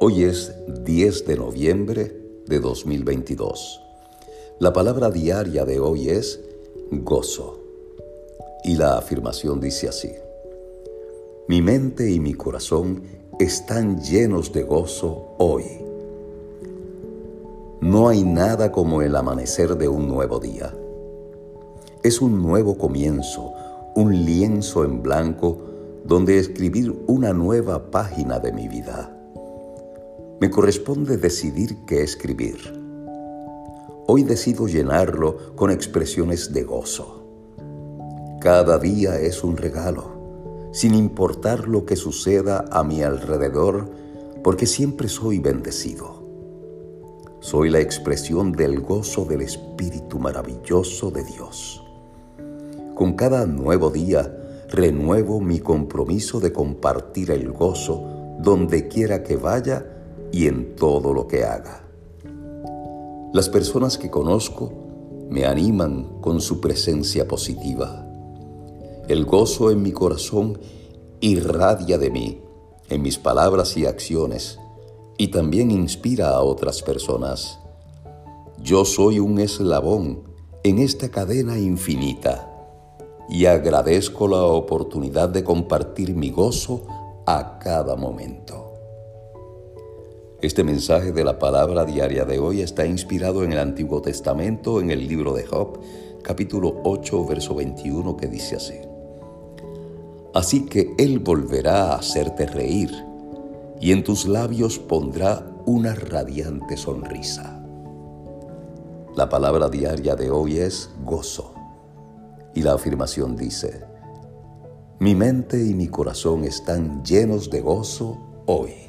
Hoy es 10 de noviembre de 2022. La palabra diaria de hoy es gozo. Y la afirmación dice así. Mi mente y mi corazón están llenos de gozo hoy. No hay nada como el amanecer de un nuevo día. Es un nuevo comienzo, un lienzo en blanco donde escribir una nueva página de mi vida me corresponde decidir qué escribir. Hoy decido llenarlo con expresiones de gozo. Cada día es un regalo, sin importar lo que suceda a mi alrededor, porque siempre soy bendecido. Soy la expresión del gozo del Espíritu maravilloso de Dios. Con cada nuevo día, renuevo mi compromiso de compartir el gozo donde quiera que vaya y en todo lo que haga. Las personas que conozco me animan con su presencia positiva. El gozo en mi corazón irradia de mí, en mis palabras y acciones, y también inspira a otras personas. Yo soy un eslabón en esta cadena infinita y agradezco la oportunidad de compartir mi gozo a cada momento. Este mensaje de la palabra diaria de hoy está inspirado en el Antiguo Testamento, en el libro de Job, capítulo 8, verso 21, que dice así. Así que Él volverá a hacerte reír, y en tus labios pondrá una radiante sonrisa. La palabra diaria de hoy es gozo, y la afirmación dice, mi mente y mi corazón están llenos de gozo hoy.